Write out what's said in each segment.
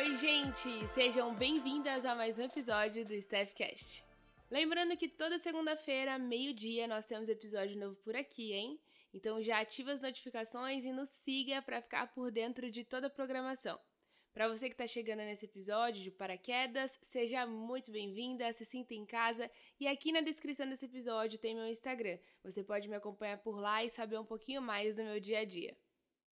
Oi, gente! Sejam bem-vindas a mais um episódio do Staffcast. Lembrando que toda segunda-feira, meio-dia, nós temos episódio novo por aqui, hein? Então já ativa as notificações e nos siga para ficar por dentro de toda a programação. Para você que está chegando nesse episódio de paraquedas, seja muito bem-vinda, se sinta em casa e aqui na descrição desse episódio tem meu Instagram. Você pode me acompanhar por lá e saber um pouquinho mais do meu dia a dia.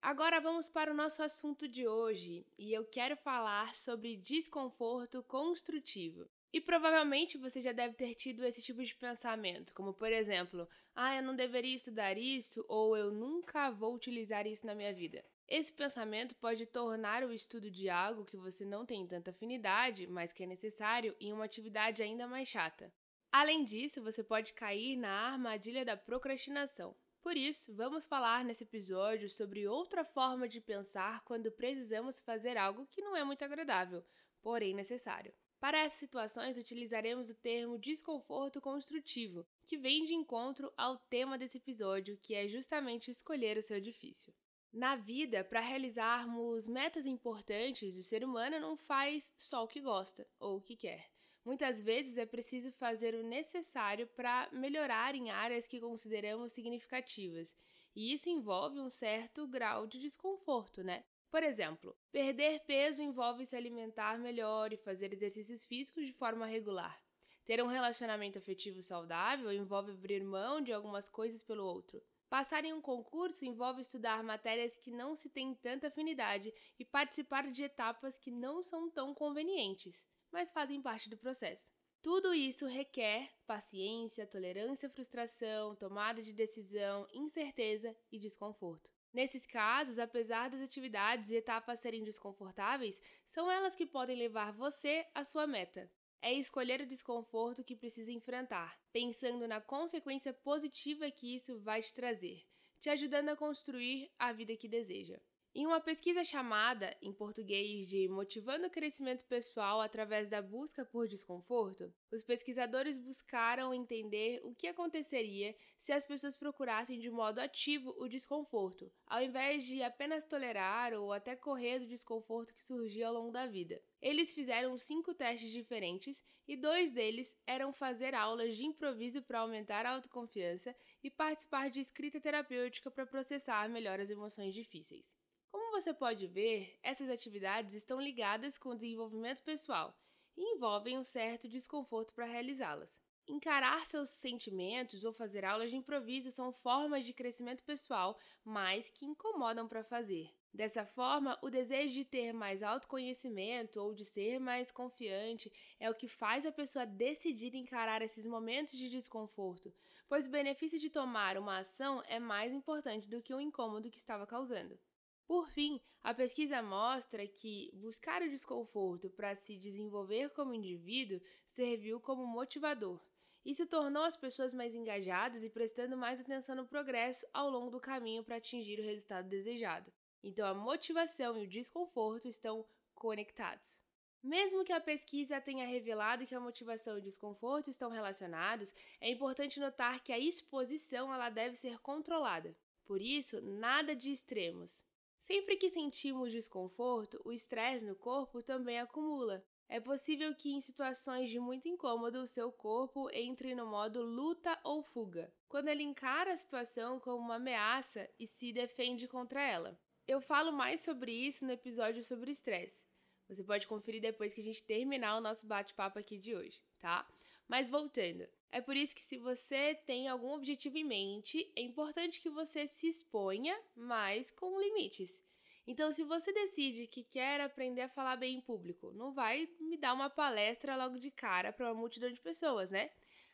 Agora vamos para o nosso assunto de hoje e eu quero falar sobre desconforto construtivo. E provavelmente você já deve ter tido esse tipo de pensamento, como por exemplo, ah, eu não deveria estudar isso ou eu nunca vou utilizar isso na minha vida. Esse pensamento pode tornar o estudo de algo que você não tem tanta afinidade, mas que é necessário, em uma atividade ainda mais chata. Além disso, você pode cair na armadilha da procrastinação. Por isso, vamos falar nesse episódio sobre outra forma de pensar quando precisamos fazer algo que não é muito agradável, porém necessário. Para essas situações, utilizaremos o termo desconforto construtivo, que vem de encontro ao tema desse episódio, que é justamente escolher o seu difícil. Na vida, para realizarmos metas importantes, o ser humano não faz só o que gosta ou o que quer. Muitas vezes é preciso fazer o necessário para melhorar em áreas que consideramos significativas, e isso envolve um certo grau de desconforto, né? Por exemplo, perder peso envolve se alimentar melhor e fazer exercícios físicos de forma regular. Ter um relacionamento afetivo saudável envolve abrir mão de algumas coisas pelo outro. Passar em um concurso envolve estudar matérias que não se tem tanta afinidade e participar de etapas que não são tão convenientes, mas fazem parte do processo. Tudo isso requer paciência, tolerância à frustração, tomada de decisão, incerteza e desconforto. Nesses casos, apesar das atividades e etapas serem desconfortáveis, são elas que podem levar você à sua meta é escolher o desconforto que precisa enfrentar, pensando na consequência positiva que isso vai te trazer, te ajudando a construir a vida que deseja. Em uma pesquisa chamada, em português, de Motivando o Crescimento Pessoal através da busca por desconforto, os pesquisadores buscaram entender o que aconteceria se as pessoas procurassem de modo ativo o desconforto, ao invés de apenas tolerar ou até correr do desconforto que surgia ao longo da vida. Eles fizeram cinco testes diferentes e dois deles eram fazer aulas de improviso para aumentar a autoconfiança e participar de escrita terapêutica para processar melhor as emoções difíceis. Como você pode ver, essas atividades estão ligadas com o desenvolvimento pessoal e envolvem um certo desconforto para realizá-las. Encarar seus sentimentos ou fazer aulas de improviso são formas de crescimento pessoal, mas que incomodam para fazer. Dessa forma, o desejo de ter mais autoconhecimento ou de ser mais confiante é o que faz a pessoa decidir encarar esses momentos de desconforto, pois o benefício de tomar uma ação é mais importante do que o incômodo que estava causando. Por fim, a pesquisa mostra que buscar o desconforto para se desenvolver como indivíduo serviu como motivador. Isso tornou as pessoas mais engajadas e prestando mais atenção no progresso ao longo do caminho para atingir o resultado desejado. Então, a motivação e o desconforto estão conectados. Mesmo que a pesquisa tenha revelado que a motivação e o desconforto estão relacionados, é importante notar que a exposição ela deve ser controlada. Por isso, nada de extremos. Sempre que sentimos desconforto, o estresse no corpo também acumula. É possível que em situações de muito incômodo o seu corpo entre no modo luta ou fuga, quando ele encara a situação como uma ameaça e se defende contra ela. Eu falo mais sobre isso no episódio sobre estresse. Você pode conferir depois que a gente terminar o nosso bate-papo aqui de hoje, tá? Mas voltando, é por isso que se você tem algum objetivo em mente, é importante que você se exponha, mas com limites. Então, se você decide que quer aprender a falar bem em público, não vai me dar uma palestra logo de cara para uma multidão de pessoas, né?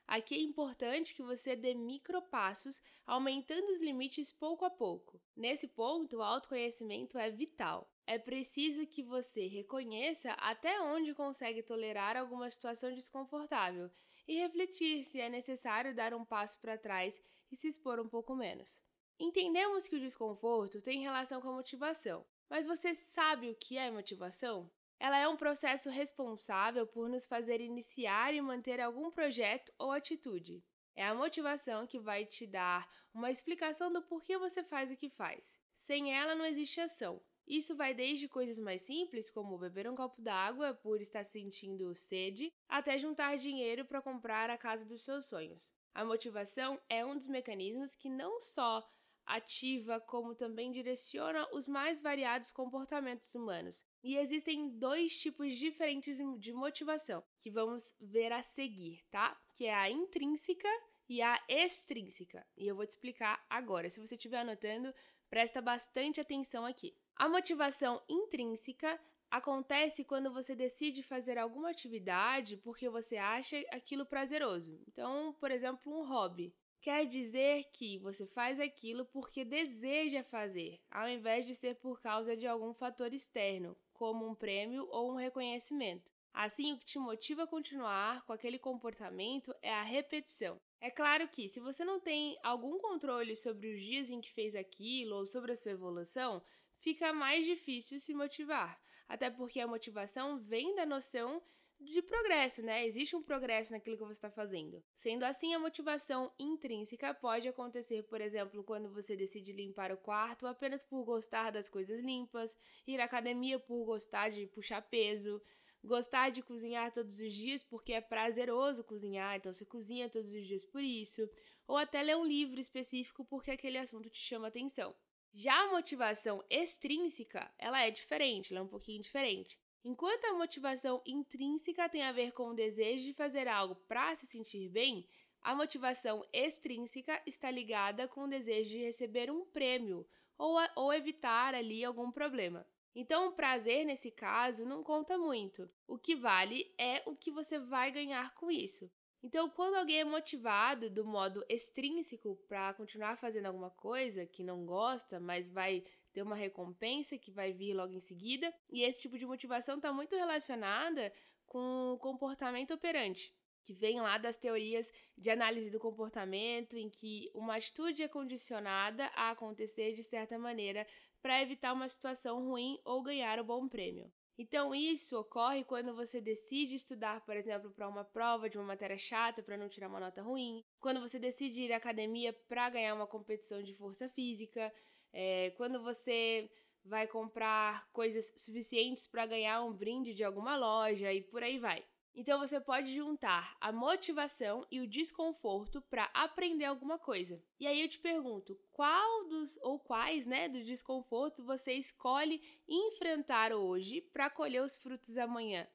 Aqui é importante que você dê micropassos, aumentando os limites pouco a pouco. Nesse ponto, o autoconhecimento é vital. É preciso que você reconheça até onde consegue tolerar alguma situação desconfortável e refletir se é necessário dar um passo para trás e se expor um pouco menos. Entendemos que o desconforto tem relação com a motivação, mas você sabe o que é motivação? Ela é um processo responsável por nos fazer iniciar e manter algum projeto ou atitude. É a motivação que vai te dar uma explicação do porquê você faz o que faz. Sem ela não existe ação. Isso vai desde coisas mais simples, como beber um copo d'água por estar sentindo sede, até juntar dinheiro para comprar a casa dos seus sonhos. A motivação é um dos mecanismos que não só ativa, como também direciona os mais variados comportamentos humanos. E existem dois tipos diferentes de motivação que vamos ver a seguir, tá? Que é a intrínseca e a extrínseca. E eu vou te explicar agora. Se você estiver anotando, presta bastante atenção aqui. A motivação intrínseca acontece quando você decide fazer alguma atividade porque você acha aquilo prazeroso. Então, por exemplo, um hobby. Quer dizer que você faz aquilo porque deseja fazer, ao invés de ser por causa de algum fator externo, como um prêmio ou um reconhecimento. Assim, o que te motiva a continuar com aquele comportamento é a repetição. É claro que, se você não tem algum controle sobre os dias em que fez aquilo ou sobre a sua evolução, fica mais difícil se motivar. Até porque a motivação vem da noção de progresso, né? Existe um progresso naquilo que você está fazendo. Sendo assim, a motivação intrínseca pode acontecer, por exemplo, quando você decide limpar o quarto apenas por gostar das coisas limpas, ir à academia por gostar de puxar peso, gostar de cozinhar todos os dias porque é prazeroso cozinhar, então você cozinha todos os dias por isso, ou até ler um livro específico porque aquele assunto te chama atenção. Já a motivação extrínseca, ela é diferente, ela é um pouquinho diferente. Enquanto a motivação intrínseca tem a ver com o desejo de fazer algo para se sentir bem, a motivação extrínseca está ligada com o desejo de receber um prêmio ou, a, ou evitar ali algum problema. Então, o prazer nesse caso não conta muito. O que vale é o que você vai ganhar com isso. Então, quando alguém é motivado do modo extrínseco para continuar fazendo alguma coisa que não gosta, mas vai ter uma recompensa que vai vir logo em seguida. E esse tipo de motivação está muito relacionada com o comportamento operante, que vem lá das teorias de análise do comportamento, em que uma atitude é condicionada a acontecer de certa maneira para evitar uma situação ruim ou ganhar um bom prêmio. Então, isso ocorre quando você decide estudar, por exemplo, para uma prova de uma matéria chata para não tirar uma nota ruim, quando você decide ir à academia para ganhar uma competição de força física, é, quando você vai comprar coisas suficientes para ganhar um brinde de alguma loja e por aí vai. Então você pode juntar a motivação e o desconforto para aprender alguma coisa. E aí eu te pergunto, qual dos ou quais, né, dos desconfortos você escolhe enfrentar hoje para colher os frutos amanhã?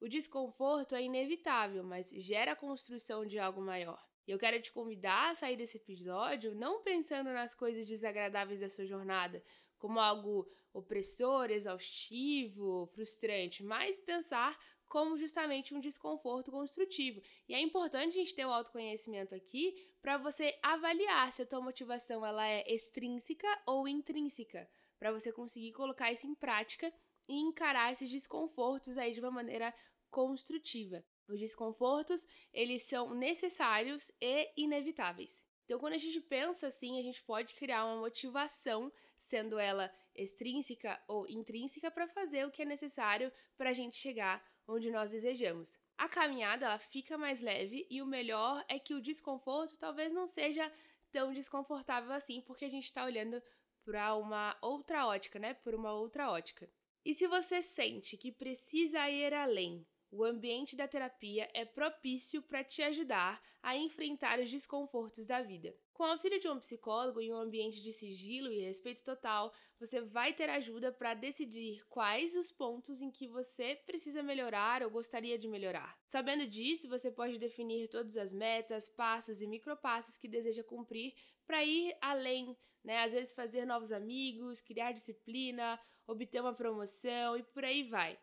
O desconforto é inevitável, mas gera a construção de algo maior. E eu quero te convidar a sair desse episódio não pensando nas coisas desagradáveis da sua jornada, como algo opressor, exaustivo, frustrante, mas pensar como justamente um desconforto construtivo. E é importante a gente ter o autoconhecimento aqui para você avaliar se a tua motivação ela é extrínseca ou intrínseca, para você conseguir colocar isso em prática e encarar esses desconfortos aí de uma maneira construtiva. Os desconfortos, eles são necessários e inevitáveis. Então, quando a gente pensa assim, a gente pode criar uma motivação, sendo ela extrínseca ou intrínseca, para fazer o que é necessário para a gente chegar onde nós desejamos. A caminhada ela fica mais leve e o melhor é que o desconforto talvez não seja tão desconfortável assim, porque a gente está olhando para uma outra ótica, né? Por uma outra ótica. E se você sente que precisa ir além, o ambiente da terapia é propício para te ajudar a enfrentar os desconfortos da vida. Com o auxílio de um psicólogo em um ambiente de sigilo e respeito total, você vai ter ajuda para decidir quais os pontos em que você precisa melhorar ou gostaria de melhorar. Sabendo disso, você pode definir todas as metas, passos e micropassos que deseja cumprir para ir além, né? Às vezes fazer novos amigos, criar disciplina, obter uma promoção e por aí vai.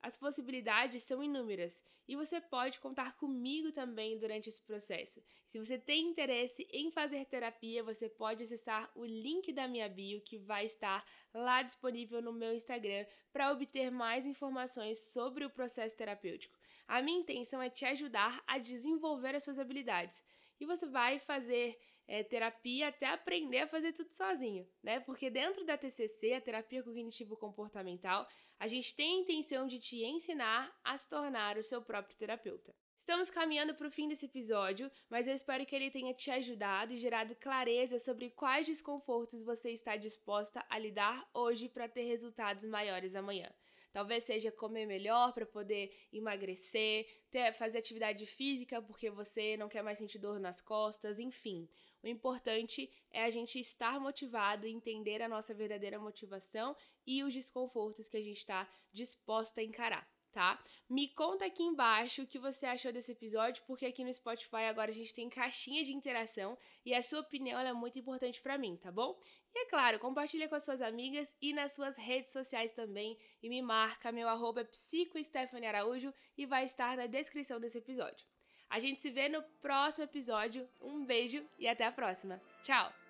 As possibilidades são inúmeras e você pode contar comigo também durante esse processo. Se você tem interesse em fazer terapia, você pode acessar o link da minha bio que vai estar lá disponível no meu Instagram para obter mais informações sobre o processo terapêutico. A minha intenção é te ajudar a desenvolver as suas habilidades e você vai fazer é, terapia até aprender a fazer tudo sozinho, né? Porque dentro da TCC, a terapia cognitivo comportamental, a gente tem a intenção de te ensinar a se tornar o seu próprio terapeuta. Estamos caminhando para o fim desse episódio, mas eu espero que ele tenha te ajudado e gerado clareza sobre quais desconfortos você está disposta a lidar hoje para ter resultados maiores amanhã. Talvez seja comer melhor para poder emagrecer, ter, fazer atividade física porque você não quer mais sentir dor nas costas, enfim. O importante é a gente estar motivado, entender a nossa verdadeira motivação e os desconfortos que a gente está disposta a encarar tá? Me conta aqui embaixo o que você achou desse episódio, porque aqui no Spotify agora a gente tem caixinha de interação e a sua opinião é muito importante para mim, tá bom? E é claro, compartilha com as suas amigas e nas suas redes sociais também e me marca, meu arroba é Araújo e vai estar na descrição desse episódio. A gente se vê no próximo episódio. Um beijo e até a próxima. Tchau!